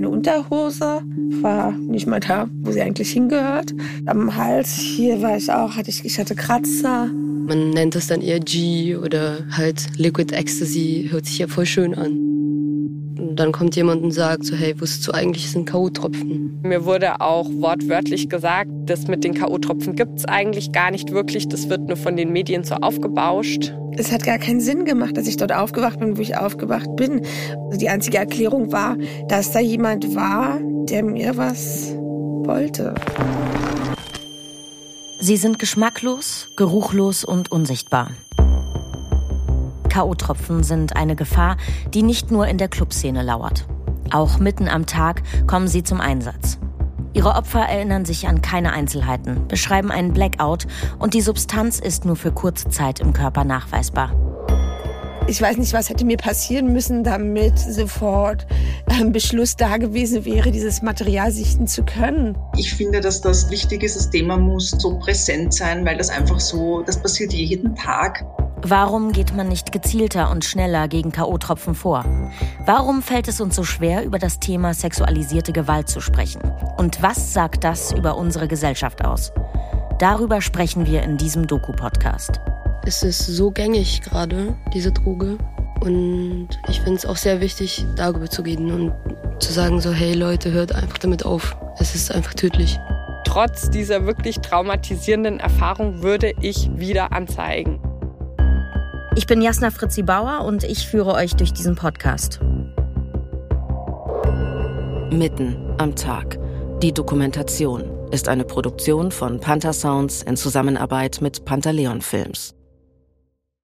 meine Unterhose war nicht mal da, wo sie eigentlich hingehört. Am Hals hier war ich auch, hatte ich, ich hatte Kratzer. Man nennt das dann eher G oder halt Liquid Ecstasy, hört sich ja voll schön an. Und dann kommt jemand und sagt so, hey, wusstest du eigentlich, es sind K.O.-Tropfen? Mir wurde auch wortwörtlich gesagt, das mit den K.O.-Tropfen gibt es eigentlich gar nicht wirklich. Das wird nur von den Medien so aufgebauscht. Es hat gar keinen Sinn gemacht, dass ich dort aufgewacht bin, wo ich aufgewacht bin. Also die einzige Erklärung war, dass da jemand war, der mir was wollte. Sie sind geschmacklos, geruchlos und unsichtbar. K.O.-Tropfen sind eine Gefahr, die nicht nur in der Clubszene lauert. Auch mitten am Tag kommen sie zum Einsatz. Ihre Opfer erinnern sich an keine Einzelheiten, beschreiben einen Blackout und die Substanz ist nur für kurze Zeit im Körper nachweisbar. Ich weiß nicht, was hätte mir passieren müssen, damit sofort ein Beschluss da gewesen wäre, dieses Material sichten zu können. Ich finde, dass das wichtig ist. Das Thema muss so präsent sein, weil das einfach so, das passiert jeden Tag. Warum geht man nicht gezielter und schneller gegen KO-Tropfen vor? Warum fällt es uns so schwer, über das Thema sexualisierte Gewalt zu sprechen? Und was sagt das über unsere Gesellschaft aus? Darüber sprechen wir in diesem Doku-Podcast. Es ist so gängig gerade, diese Droge. Und ich finde es auch sehr wichtig, darüber zu reden und zu sagen so, hey Leute, hört einfach damit auf. Es ist einfach tödlich. Trotz dieser wirklich traumatisierenden Erfahrung würde ich wieder anzeigen. Ich bin Jasna Fritzi Bauer und ich führe euch durch diesen Podcast. Mitten am Tag. Die Dokumentation ist eine Produktion von Panther Sounds in Zusammenarbeit mit Pantaleon Films.